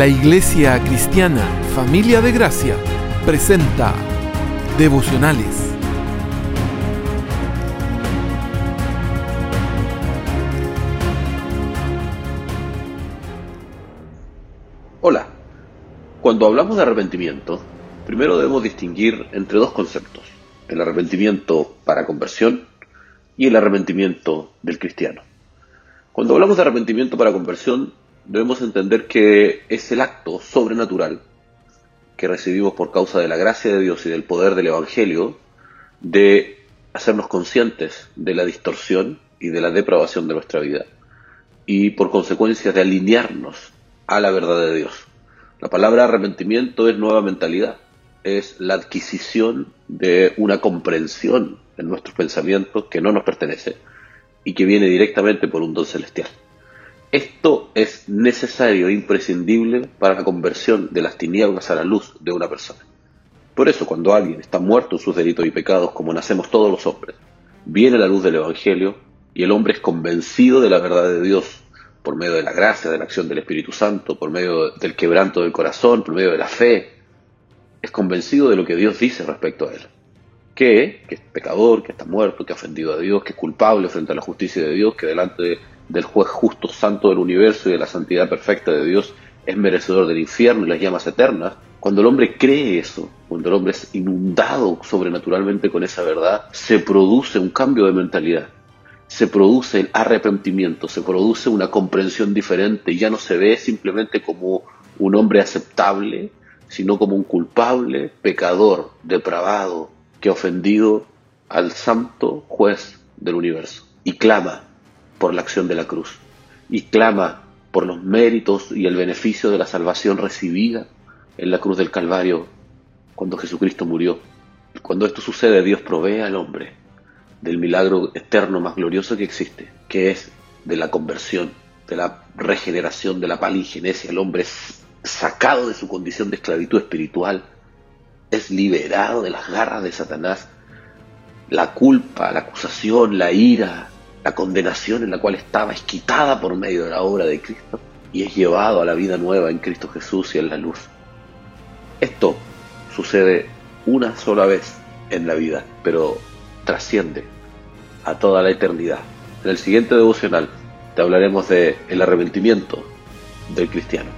La Iglesia Cristiana Familia de Gracia presenta Devocionales. Hola, cuando hablamos de arrepentimiento, primero debemos distinguir entre dos conceptos, el arrepentimiento para conversión y el arrepentimiento del cristiano. Cuando hablamos de arrepentimiento para conversión, debemos entender que es el acto sobrenatural que recibimos por causa de la gracia de Dios y del poder del Evangelio de hacernos conscientes de la distorsión y de la depravación de nuestra vida y por consecuencia de alinearnos a la verdad de Dios. La palabra arrepentimiento es nueva mentalidad, es la adquisición de una comprensión en nuestros pensamientos que no nos pertenece y que viene directamente por un don celestial. Esto es necesario e imprescindible para la conversión de las tinieblas a la luz de una persona. Por eso, cuando alguien está muerto en sus delitos y pecados, como nacemos todos los hombres, viene la luz del Evangelio y el hombre es convencido de la verdad de Dios por medio de la gracia, de la acción del Espíritu Santo, por medio del quebranto del corazón, por medio de la fe. Es convencido de lo que Dios dice respecto a él. Que, que es pecador, que está muerto, que ha ofendido a Dios, que es culpable frente a la justicia de Dios, que delante de del juez justo santo del universo y de la santidad perfecta de Dios es merecedor del infierno y las llamas eternas, cuando el hombre cree eso, cuando el hombre es inundado sobrenaturalmente con esa verdad, se produce un cambio de mentalidad, se produce el arrepentimiento, se produce una comprensión diferente. Ya no se ve simplemente como un hombre aceptable, sino como un culpable, pecador, depravado, que ha ofendido al santo juez del universo y clama por la acción de la cruz y clama por los méritos y el beneficio de la salvación recibida en la cruz del Calvario cuando Jesucristo murió. Cuando esto sucede, Dios provee al hombre del milagro eterno más glorioso que existe, que es de la conversión, de la regeneración, de la palingenesia. El hombre es sacado de su condición de esclavitud espiritual, es liberado de las garras de Satanás. La culpa, la acusación, la ira, la condenación en la cual estaba es quitada por medio de la obra de Cristo y es llevado a la vida nueva en Cristo Jesús y en la luz. Esto sucede una sola vez en la vida, pero trasciende a toda la eternidad. En el siguiente devocional te hablaremos de el arrepentimiento del cristiano.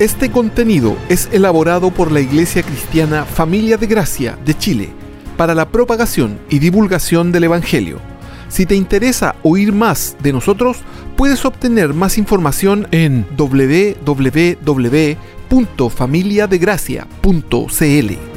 Este contenido es elaborado por la Iglesia Cristiana Familia de Gracia de Chile para la propagación y divulgación del Evangelio. Si te interesa oír más de nosotros, puedes obtener más información en www.familiadegracia.cl.